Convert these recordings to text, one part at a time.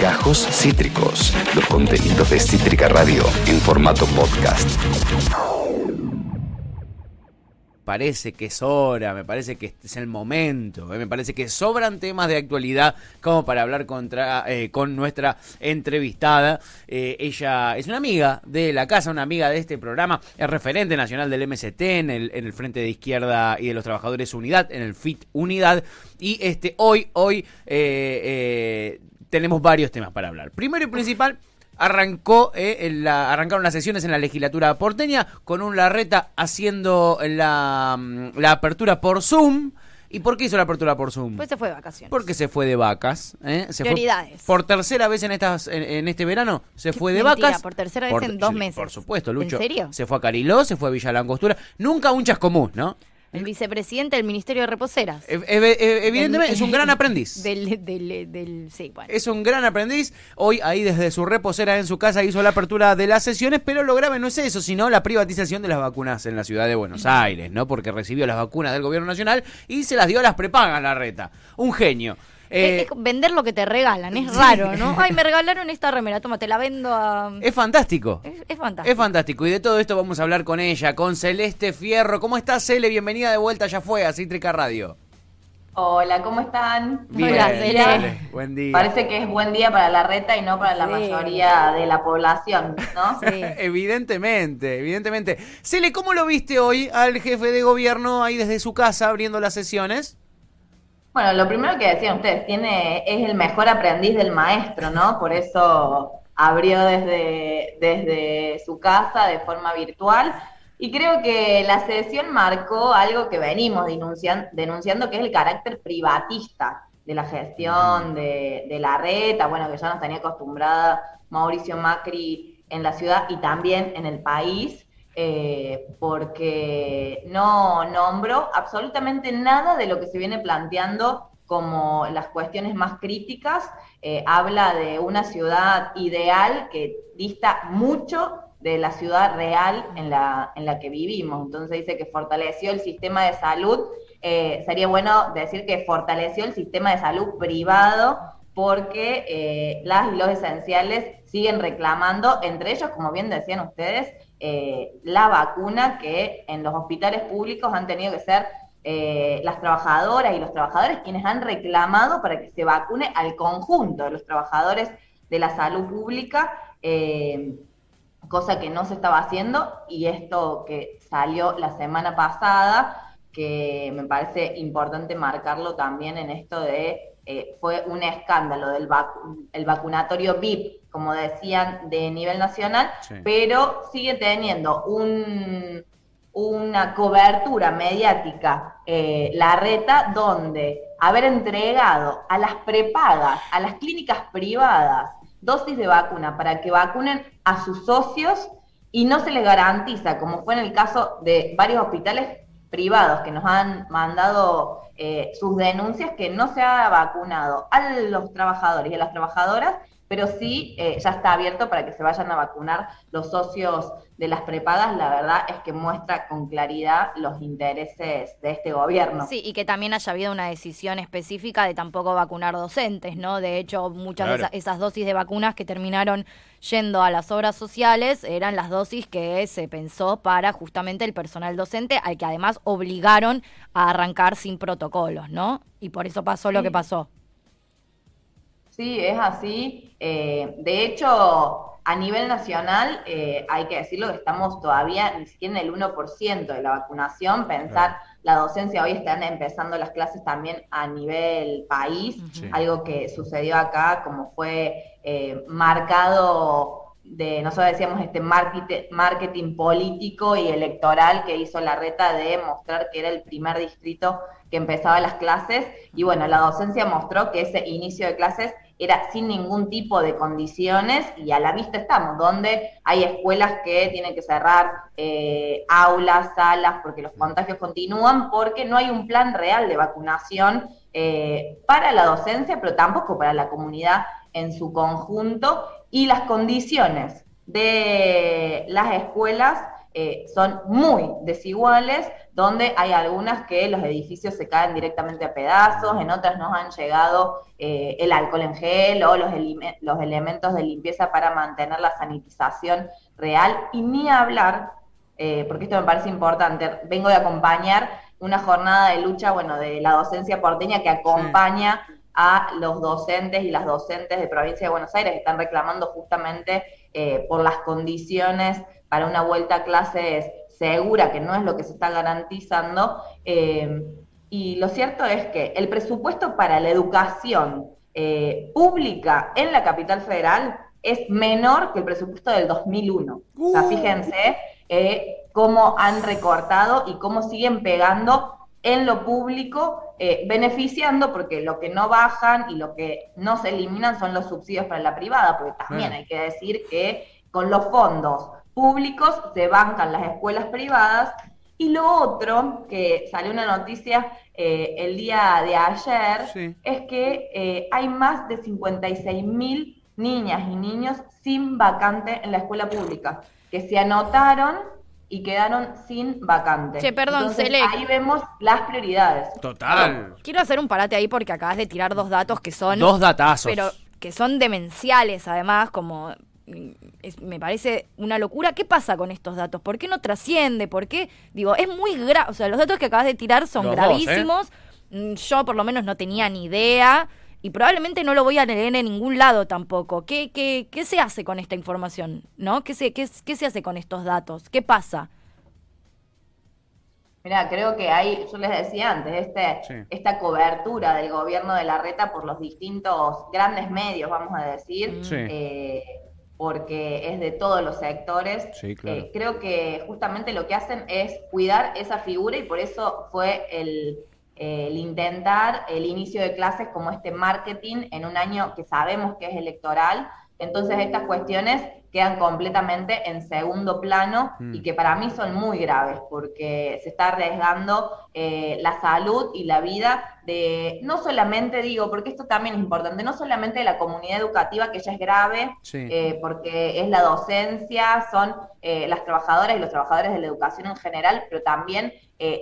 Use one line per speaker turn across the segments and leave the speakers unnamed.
Gajos Cítricos, los contenidos de Cítrica Radio en formato podcast
parece que es hora, me parece que es el momento, eh, me parece que sobran temas de actualidad como para hablar contra, eh, con nuestra entrevistada. Eh, ella es una amiga de la casa, una amiga de este programa, es referente nacional del MST en el, en el Frente de Izquierda y de los Trabajadores Unidad, en el FIT Unidad. Y este hoy, hoy tenemos varios temas para hablar. Primero y principal arrancó eh, la, arrancaron las sesiones en la legislatura porteña con un Larreta haciendo la, mm, la apertura por Zoom. ¿Y por qué hizo la apertura por Zoom?
Pues se fue de vacaciones.
Porque se fue de vacas. ¿eh? Se
Prioridades.
por tercera vez en estas en, este verano se fue de vacas.
Por tercera vez en dos meses.
Por supuesto, Lucho.
¿En serio?
Se fue a Cariló, se fue a Villa Langostura. Nunca un chascomún, ¿no?
El vicepresidente del Ministerio de Reposeras.
E, e, e, evidentemente es un gran aprendiz.
Del, del, del, sí, bueno.
Es un gran aprendiz. Hoy ahí desde su reposera en su casa hizo la apertura de las sesiones, pero lo grave no es eso, sino la privatización de las vacunas en la ciudad de Buenos Aires, ¿no? Porque recibió las vacunas del gobierno nacional y se las dio a las prepagas la reta. Un genio.
Eh, vender lo que te regalan, es raro, ¿no? Ay, me regalaron esta remera, toma, te la vendo a...
Es fantástico.
Es, fantástico.
Es fantástico. Y de todo esto vamos a hablar con ella, con Celeste Fierro. ¿Cómo estás, Cele? Bienvenida de vuelta, ya fue a Cítrica Radio.
Hola, ¿cómo están?
Bien,
Hola,
Buen día.
Parece que es buen día para la reta y no para la mayoría de la población, ¿no?
Sí. evidentemente, evidentemente. Cele, ¿cómo lo viste hoy al jefe de gobierno ahí desde su casa abriendo las sesiones?
Bueno, lo primero que decían ustedes, tiene, es el mejor aprendiz del maestro, ¿no? Por eso abrió desde, desde su casa de forma virtual. Y creo que la sesión marcó algo que venimos denunciando, que es el carácter privatista de la gestión de, de la reta, bueno, que ya nos tenía acostumbrada Mauricio Macri en la ciudad y también en el país. Eh, porque no nombró absolutamente nada de lo que se viene planteando como las cuestiones más críticas. Eh, habla de una ciudad ideal que dista mucho de la ciudad real en la, en la que vivimos. Entonces dice que fortaleció el sistema de salud. Eh, sería bueno decir que fortaleció el sistema de salud privado porque las y los esenciales siguen reclamando, entre ellos, como bien decían ustedes, eh, la vacuna que en los hospitales públicos han tenido que ser eh, las trabajadoras y los trabajadores quienes han reclamado para que se vacune al conjunto de los trabajadores de la salud pública, eh, cosa que no se estaba haciendo y esto que salió la semana pasada, que me parece importante marcarlo también en esto de fue un escándalo del el vacunatorio VIP, como decían, de nivel nacional, pero sigue teniendo un, una cobertura mediática, eh, la reta, donde haber entregado a las prepagas, a las clínicas privadas, dosis de vacuna para que vacunen a sus socios y no se les garantiza, como fue en el caso de varios hospitales privados que nos han mandado eh, sus denuncias que no se ha vacunado a los trabajadores y a las trabajadoras, pero sí eh, ya está abierto para que se vayan a vacunar los socios de las prepagas, la verdad es que muestra con claridad los intereses de este gobierno.
Sí, y que también haya habido una decisión específica de tampoco vacunar docentes, ¿no? De hecho, muchas de esas dosis de vacunas que terminaron yendo a las obras sociales eran las dosis que se pensó para justamente el personal docente, al que además obligaron a arrancar sin protocolos, ¿no? Y por eso pasó lo que pasó.
Sí, es así. Eh, de hecho, a nivel nacional, eh, hay que decirlo que estamos todavía ni siquiera en el 1% de la vacunación. Pensar, la docencia hoy están empezando las clases también a nivel país, algo que sucedió acá, como fue eh, marcado de, nosotros decíamos, este marketing, marketing político y electoral que hizo la reta de mostrar que era el primer distrito que empezaba las clases. Y bueno, la docencia mostró que ese inicio de clases era sin ningún tipo de condiciones y a la vista estamos, donde hay escuelas que tienen que cerrar eh, aulas, salas, porque los contagios continúan, porque no hay un plan real de vacunación eh, para la docencia, pero tampoco para la comunidad en su conjunto, y las condiciones de las escuelas eh, son muy desiguales, donde hay algunas que los edificios se caen directamente a pedazos, en otras nos han llegado eh, el alcohol en gel o los, los elementos de limpieza para mantener la sanitización real, y ni hablar, eh, porque esto me parece importante, vengo de acompañar una jornada de lucha, bueno, de la docencia porteña que acompaña a los docentes y las docentes de provincia de Buenos Aires que están reclamando justamente por las condiciones para una vuelta a clases segura, que no es lo que se está garantizando. Eh, y lo cierto es que el presupuesto para la educación eh, pública en la capital federal es menor que el presupuesto del 2001. O sea, uh. fíjense eh, cómo han recortado y cómo siguen pegando en lo público, beneficiando, porque lo que no bajan y lo que no se eliminan son los subsidios para la privada, porque también hay que decir que con los fondos públicos se bancan las escuelas privadas. Y lo otro, que salió una noticia eh, el día de ayer, es que eh, hay más de 56 mil niñas y niños sin vacante en la escuela pública, que se anotaron y quedaron sin vacante.
Che, perdón,
Ahí vemos las prioridades.
Total.
Quiero hacer un parate ahí porque acabas de tirar dos datos que son...
Dos datazos.
Pero que son demenciales, además, como me parece una locura. ¿Qué pasa con estos datos? ¿Por qué no trasciende? ¿Por qué? Digo, es muy grave. O sea, los datos que acabas de tirar son ¿eh? gravísimos. Mm, yo por lo menos no tenía ni idea. Y probablemente no lo voy a leer en ningún lado tampoco. ¿Qué, qué, qué se hace con esta información? ¿No? ¿Qué se, qué, qué se hace con estos datos? ¿Qué pasa?
Mira, creo que hay, yo les decía antes, este, esta cobertura del gobierno de la reta por los distintos grandes medios, vamos a decir, eh, porque es de todos los sectores. Eh, creo que justamente lo que hacen es cuidar esa figura y por eso fue el, el, intentar el inicio de clases como este marketing en un año que sabemos que es electoral. Entonces estas cuestiones quedan completamente en segundo plano y mm. que para mí son muy graves porque se está arriesgando eh, la salud y la vida de, no solamente digo, porque esto también es importante, no solamente de la comunidad educativa, que ya es grave, eh, porque es la docencia, son eh, las trabajadoras y los trabajadores de la educación en general, pero también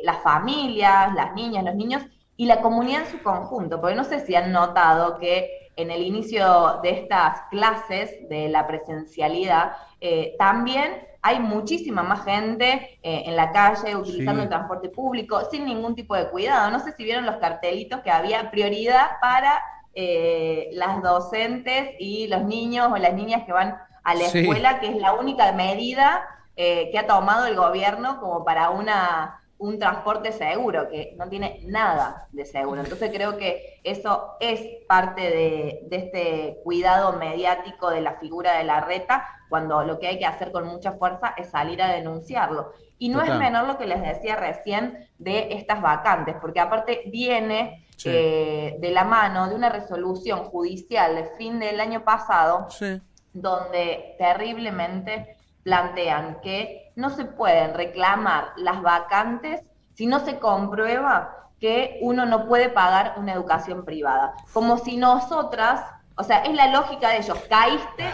las familias, las niñas, los niños y la comunidad en su conjunto, porque no sé si han notado que en el inicio de estas clases de la presencialidad, eh, también hay muchísima más gente eh, en la calle utilizando el transporte público sin ningún tipo de cuidado. No sé si vieron los cartelitos que había prioridad para eh, las docentes y los niños o las niñas que van a la escuela, que es la única medida que ha tomado el gobierno como para una un transporte seguro, que no tiene nada de seguro. Entonces creo que eso es parte de, este cuidado mediático de la figura de la reta, cuando lo que hay que hacer con mucha fuerza es salir a denunciarlo. Y no es menor lo que les decía recién de estas vacantes, porque aparte viene eh, de la mano de una resolución judicial de fin del año pasado, donde terriblemente plantean que no se pueden reclamar las vacantes si no se comprueba que uno no puede pagar una educación privada. Como si nosotras, o sea, es la lógica de ellos, caíste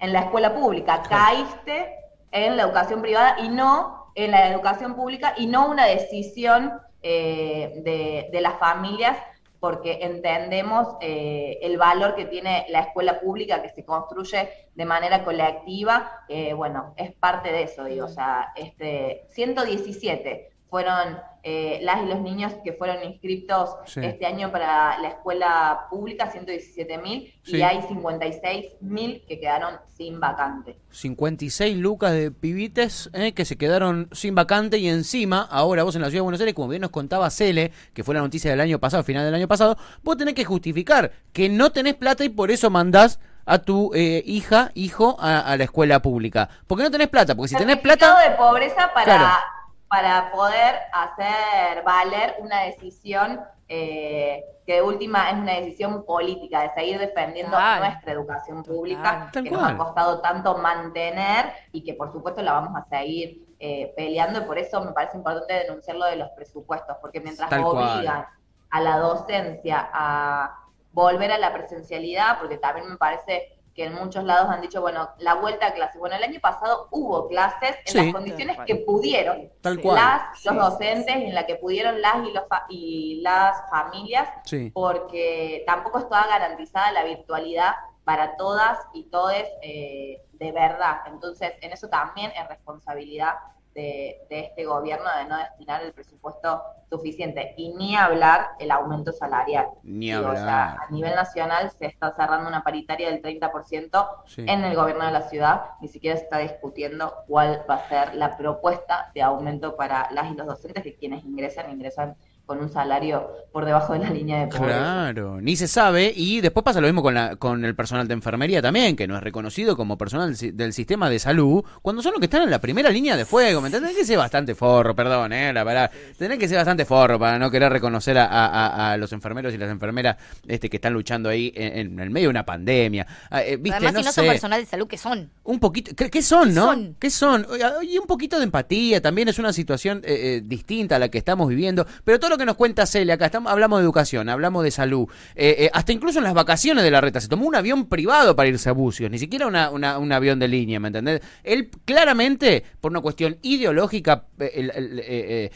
en la escuela pública, caíste en la educación privada y no en la educación pública y no una decisión eh, de, de las familias porque entendemos eh, el valor que tiene la escuela pública que se construye de manera colectiva, eh, bueno, es parte de eso, digo, o sea, este, 117 fueron eh, las y los niños que fueron inscritos este año para la escuela pública, 117 mil, y hay 56 mil que quedaron sin vacante.
56 lucas de pibites eh, que se quedaron sin vacante y encima, ahora vos en la ciudad de Buenos Aires, como bien nos contaba Cele, que fue la noticia del año pasado, final del año pasado, vos tenés que justificar que no tenés plata y por eso mandás a tu eh, hija, hijo, a, la escuela pública. Porque no tenés plata, porque si tenés plata...
de pobreza para para poder hacer valer una decisión eh, que de última es una decisión política, de seguir defendiendo nuestra educación pública, que nos ha costado tanto mantener y que por supuesto la vamos a seguir eh, peleando y por eso me parece importante denunciar lo de los presupuestos, porque mientras obligan a la docencia a volver a la presencialidad, porque también me parece que en muchos lados han dicho, bueno, la vuelta a clases. Bueno, el año pasado hubo clases en las condiciones que pudieron
Tal cual.
las, los docentes, en la que pudieron las y, los y las familias, porque tampoco estaba garantizada la virtualidad para todas y todes eh, de verdad. Entonces, en eso también es responsabilidad de, este gobierno de no destinar el presupuesto suficiente y ni hablar el aumento salarial.
Ni hablar.
a nivel nacional se está cerrando una paritaria del 30% en el gobierno de la ciudad, ni siquiera se está discutiendo cuál va a ser la propuesta de aumento para las y los docentes que quienes ingresan, ingresan con un salario por debajo de la línea de pobreza.
Claro, ni se sabe. Y después pasa lo mismo con, la, con el personal de enfermería también, que no es reconocido como personal del sistema de salud, cuando son los que están en la primera línea de fuego. ¿Me Tenés que ser bastante forro, perdón, eh, la verdad. Tenés que ser bastante forro para no querer reconocer a, los enfermeros y las enfermeras este, que están luchando ahí en, el medio de una pandemia.
Ah, eh, Además, si no son personal de salud, ¿qué son?
Un poquito, ¿qué, son, no? ¿Qué son? Y un poquito de empatía, también es una situación eh, distinta a la que estamos viviendo, pero todo lo que nos cuenta Celia acá, estamos, hablamos de educación, hablamos de salud, eh, eh, hasta incluso en las vacaciones de la reta, se tomó un avión privado para irse a Bucios, ni siquiera una, un avión de línea, ¿me entendés? Él claramente, por una cuestión ideológica, eh,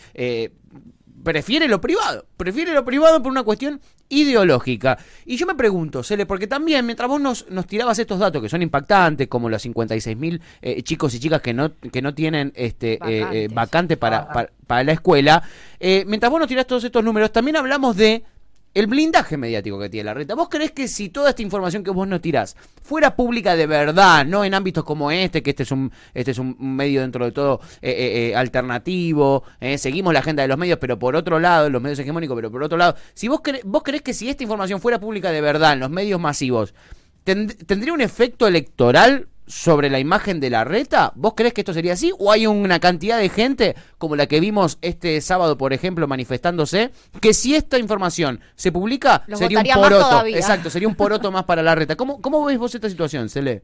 prefiere lo privado, prefiere lo privado por una cuestión ideológica. Y yo me pregunto, Cele, porque también mientras vos nos, nos tirabas estos datos que son impactantes, como los 56 mil eh, chicos y chicas que no, que no tienen este eh, vacante para, para, para, la escuela, eh, mientras vos nos tirás todos estos números, también hablamos de el blindaje mediático que tiene la reta. ¿Vos crees que si toda esta información que vos nos tirás fuera pública de verdad, no en ámbitos como este, que este es un, este es un medio dentro de todo eh, eh, eh alternativo, eh, seguimos la agenda de los medios, pero por otro lado, los medios hegemónicos, pero por otro lado, si vos, vos crees que si esta información fuera pública de verdad en los medios masivos, ¿tendría un efecto electoral sobre la imagen de la reta? ¿Vos crees que esto sería así? ¿O hay una cantidad de gente, como la que vimos este sábado, por ejemplo, manifestándose, que si esta información se publica, sería un poroto? Exacto, sería un poroto más para la reta. ¿Cómo, cómo ves vos esta situación, Cele?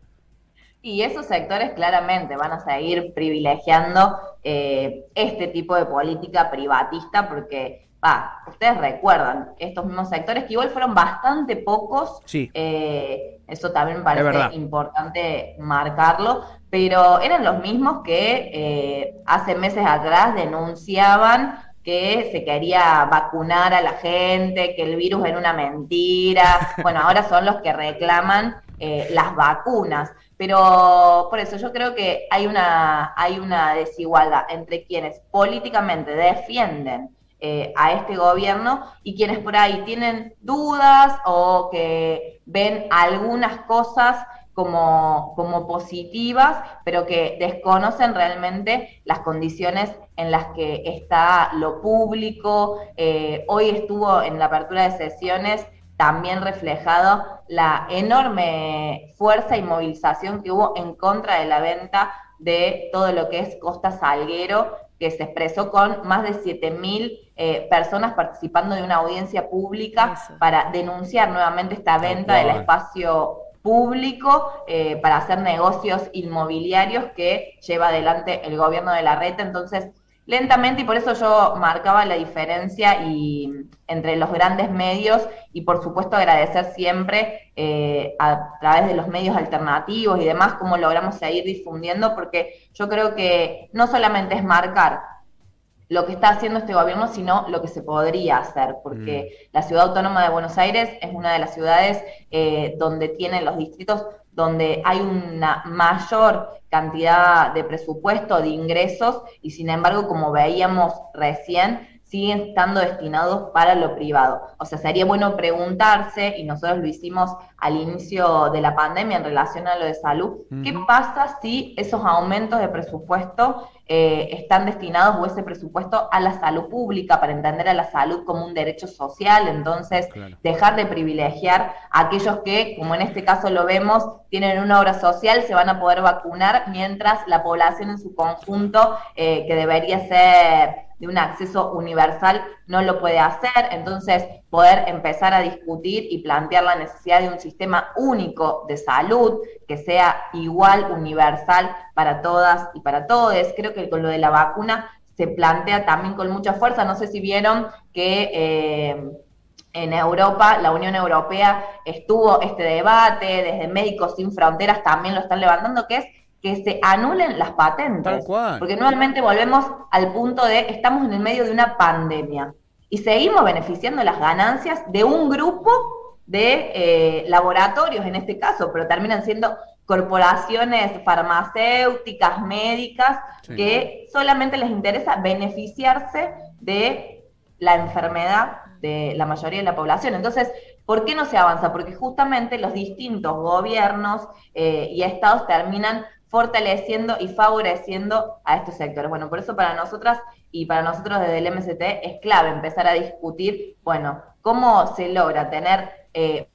Y esos sectores claramente van a seguir privilegiando eh, este tipo de política privatista porque va, ustedes recuerdan estos mismos sectores que igual fueron bastante pocos.
Sí.
Eh, eso también parece importante marcarlo, pero eran los mismos que eh, hace meses atrás denunciaban que se quería vacunar a la gente, que el virus era una mentira. Bueno, ahora son los que reclaman eh, las vacunas. Pero por eso yo creo que hay una, hay una desigualdad entre quienes políticamente defienden eh, a este gobierno y quienes por ahí tienen dudas o que ven algunas cosas como, como positivas, pero que desconocen realmente las condiciones en las que está lo público. Eh, hoy estuvo en la apertura de sesiones también reflejado la enorme fuerza y movilización que hubo en contra de la venta de todo lo que es Costa Salguero, que se expresó con más de 7.000 eh, personas participando de una audiencia pública para denunciar nuevamente esta venta del espacio público eh, para hacer negocios inmobiliarios que lleva adelante el gobierno de la reta. Entonces, lentamente, y por eso yo marcaba la diferencia y, entre los grandes medios y por supuesto agradecer siempre eh, a través de los medios alternativos y demás cómo logramos seguir difundiendo, porque yo creo que no solamente es marcar lo que está haciendo este gobierno, sino lo que se podría hacer, porque mm. la ciudad autónoma de Buenos Aires es una de las ciudades eh, donde tienen los distritos donde hay una mayor cantidad de presupuesto, de ingresos, y sin embargo, como veíamos recién, siguen estando destinados para lo privado. O sea, sería bueno preguntarse, y nosotros lo hicimos al inicio de la pandemia en relación a lo de salud, ¿qué pasa si esos aumentos de presupuesto eh, están destinados o ese presupuesto a la salud pública para entender a la salud como un derecho social? Entonces, dejar de privilegiar a aquellos que, como en este caso lo vemos, tienen una obra social, se van a poder vacunar, mientras la población en su conjunto, eh, que debería ser de un acceso universal no lo puede hacer, entonces poder empezar a discutir y plantear la necesidad de un sistema único de salud que sea igual, universal para todas y para todos. Creo que con lo de la vacuna se plantea también con mucha fuerza, no sé si vieron que... Eh, en Europa, la Unión Europea estuvo este debate, desde Médicos Sin Fronteras también lo están levantando, que es que se anulen las patentes. Porque nuevamente volvemos al punto de estamos en el medio de una pandemia y seguimos beneficiando las ganancias de un grupo de eh, laboratorios en este caso, pero terminan siendo corporaciones farmacéuticas, médicas, que solamente les interesa beneficiarse de la enfermedad de la mayoría de la población. Entonces, ¿por qué no se avanza? Porque justamente los distintos gobiernos eh, y estados terminan fortaleciendo y favoreciendo a estos sectores. Bueno, por eso para nosotras y para nosotros desde el MST es clave empezar a discutir, bueno, cómo se logra tener... Eh,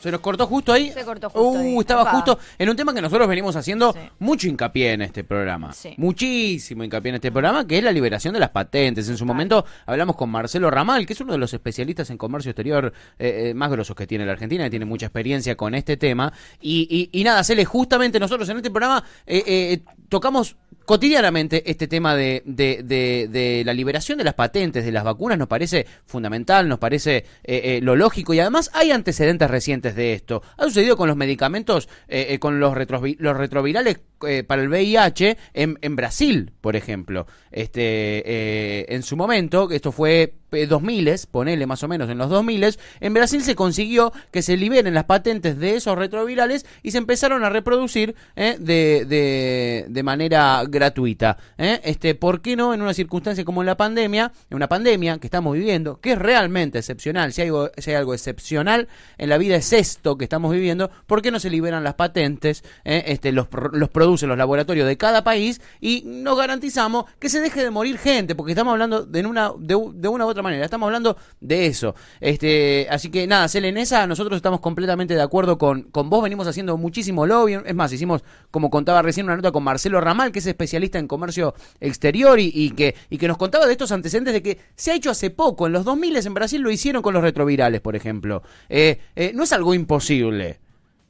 Se nos cortó justo ahí.
Se cortó justo
uh, estaba justo en un tema que nosotros venimos haciendo mucho hincapié en este programa. Muchísimo hincapié en este programa, que es la liberación de las patentes. En su momento hablamos con Marcelo Ramal, que es uno de los especialistas en comercio exterior eh, eh, más grosos que tiene la Argentina, que tiene mucha experiencia con este tema. Y, y, nada, Cele, justamente nosotros en este programa eh, tocamos cotidianamente este tema de, de, la liberación de las patentes de las vacunas nos parece fundamental, nos parece eh, eh, lo lógico y además hay antecedentes recientes de esto. Ha sucedido con los medicamentos, eh, con los, los retrovirales para el VIH en, en, Brasil, por ejemplo. Este, en su momento, esto fue 2000, eh, ponele más o menos en los 2000, en Brasil se consiguió que se liberen las patentes de esos retrovirales y se empezaron a reproducir de, de, manera gratuita. Eh. Este, ¿Por qué no en una circunstancia como la pandemia, en una pandemia que estamos viviendo, que es realmente excepcional, si hay algo, si hay algo excepcional en la vida es esto que estamos viviendo, ¿por qué no se liberan las patentes? Este, los, los producen los laboratorios de cada país y nos garantizamos que se deje de morir gente, porque estamos hablando de una, de, una u otra manera. Estamos hablando de eso. Este, así que nada, Selenesa, nosotros estamos completamente de acuerdo con, con vos. Venimos haciendo muchísimo lobby. Es más, hicimos, como contaba recién, una nota con Marcelo Ramal, que es especialista en comercio exterior y, que, que nos contaba de estos antecedentes de que se ha hecho hace poco. En los 2000 en Brasil lo hicieron con los retrovirales, por ejemplo. Eh, eh, no es algo imposible.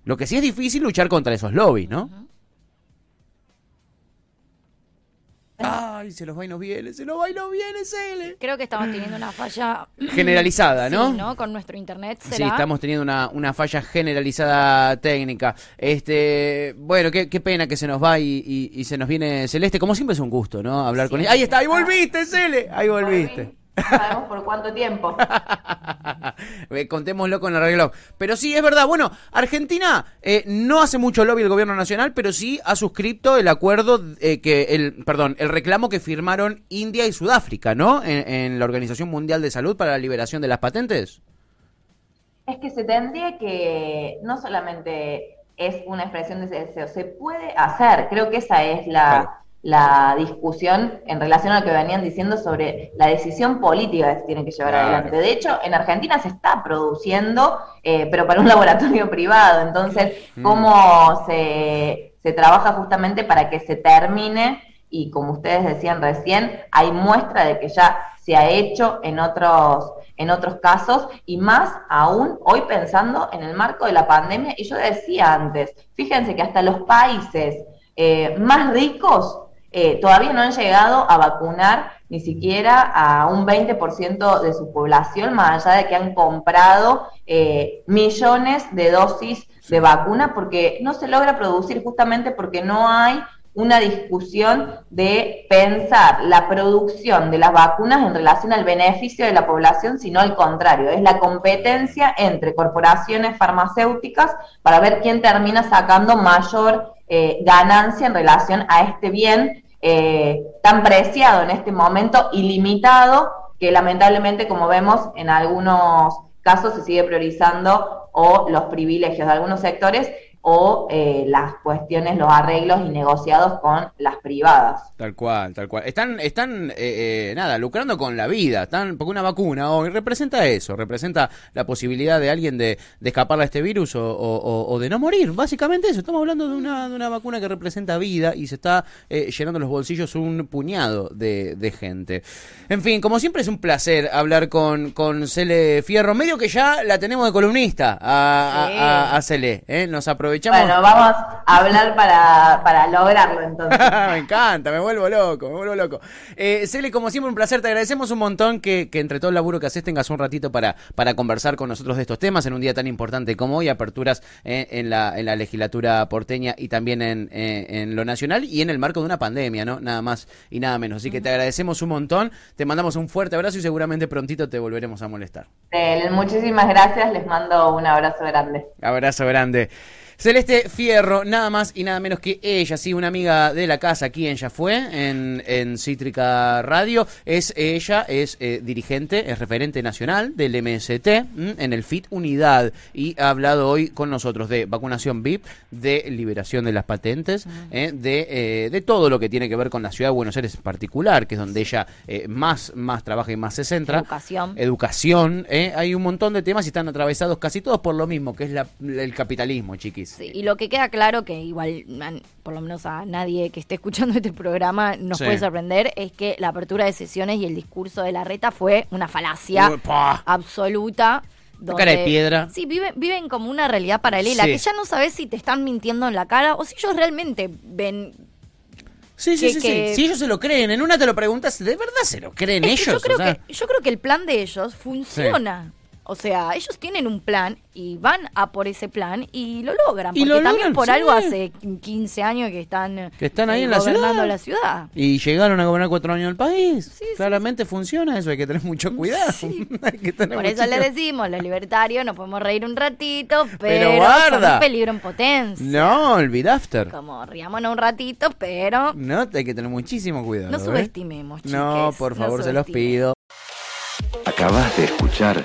Lo que sí es difícil luchar contra esos lobbies, ¿no? Ay, se los va y nos viene, se los va y nos viene, Cele.
Creo que estamos teniendo una falla
generalizada, ¿no?
Sí, ¿no? Con nuestro internet. ¿será?
Sí, estamos teniendo una, una falla generalizada técnica. Este, bueno, qué, qué pena que se nos va y, y, se nos viene Celeste. Como siempre es un gusto, ¿no? Hablar con ella. Ahí está, ahí volviste, Cele. Ahí volviste.
Sabemos por cuánto tiempo.
Contémoslo con el arreglo. Pero sí, es verdad. Bueno, Argentina eh, no hace mucho lobby el gobierno nacional, pero sí ha suscrito el acuerdo eh, que el, perdón, el reclamo que firmaron India y Sudáfrica, ¿no? En, la Organización Mundial de Salud para la liberación de las patentes.
Es que se tendría que no solamente es una expresión de deseo, se puede hacer. Creo que esa es la la discusión en relación a lo que venían diciendo sobre la decisión política que se tiene que llevar adelante. De hecho, en Argentina se está produciendo, eh, pero para un laboratorio privado. Entonces, mm. ¿cómo se, se trabaja justamente para que se termine? Y como ustedes decían recién, hay muestra de que ya se ha hecho en otros en otros casos y más aún hoy pensando en el marco de la pandemia. Y yo decía antes, fíjense que hasta los países eh, más ricos eh, todavía no han llegado a vacunar ni siquiera a un 20% de su población, más allá de que han comprado eh, millones de dosis de vacuna, porque no se logra producir justamente porque no hay una discusión de pensar la producción de las vacunas en relación al beneficio de la población, sino al contrario, es la competencia entre corporaciones farmacéuticas para ver quién termina sacando mayor eh, ganancia en relación a este bien eh, tan preciado en este momento, ilimitado, que lamentablemente, como vemos, en algunos casos se sigue priorizando o los privilegios de algunos sectores o eh, las cuestiones, los arreglos y negociados con las privadas.
Tal cual, tal cual. Están, están eh, eh, nada, lucrando con la vida, están, porque una vacuna hoy representa eso, representa la posibilidad de alguien de, de escapar a este virus o, de no morir, básicamente eso. Estamos hablando de una, de una vacuna que representa vida y se está llenando los bolsillos un puñado de, de, gente. En fin, como siempre es un placer hablar con, con Cele Fierro, medio que ya la tenemos de columnista a, a, a, Cele, nos aprovechamos aprovechamos.
Bueno, vamos a hablar para, para lograrlo entonces.
me encanta, me vuelvo loco, me vuelvo loco. Eh, Cele, como siempre, un placer. Te agradecemos un montón que, que, entre todo el laburo que haces tengas un ratito para, para conversar con nosotros de estos temas en un día tan importante como hoy, aperturas eh, en, la, en la legislatura porteña y también en, eh, en lo nacional y en el marco de una pandemia, ¿no? Nada más y nada menos. Así que te agradecemos un montón, te mandamos un fuerte abrazo y seguramente prontito te volveremos a molestar.
muchísimas gracias, les mando un abrazo grande.
Abrazo grande. Celeste Fierro, nada más y nada menos que ella, sí, una amiga de la casa aquí en Ya Fue, en, en Cítrica Radio. Es ella, es eh, dirigente, es referente nacional del MST en el FIT Unidad y ha hablado hoy con nosotros de vacunación VIP, de liberación de las patentes, eh, de, eh, de todo lo que tiene que ver con la ciudad de Buenos Aires en particular, que es donde ella más, más trabaja y más se centra.
Educación.
Educación. hay un montón de temas y están atravesados casi todos por lo mismo, que es la, el capitalismo, chiquis
y lo que queda claro, que igual, por lo menos a nadie que esté escuchando este programa nos puede sorprender, es que la apertura de sesiones y el discurso de la reta fue una falacia absoluta.
cara de piedra.
Sí, viven, viven como una realidad paralela, que ya no sabes si te están mintiendo en la cara o si ellos realmente ven
Sí, sí, sí, Si ellos se lo creen, en una te lo preguntas, ¿de verdad se lo creen ellos?
Yo creo, que, yo creo que el plan de ellos funciona. O sea, ellos tienen un plan y van a por ese plan y lo logran. Porque también por algo hace 15 años que están,
que están ahí en la
gobernando la ciudad.
Y llegaron a gobernar cuatro años el país. Claramente funciona eso, hay que tener mucho cuidado.
por eso le decimos, los libertarios nos podemos reír un ratito, pero, pero son un peligro en potencia.
No, olvid after.
Como riámonos un ratito, pero...
No, hay que tener muchísimo cuidado.
No ¿eh? subestimemos, chicos.
No, por favor, se los pido.
Acabas de escuchar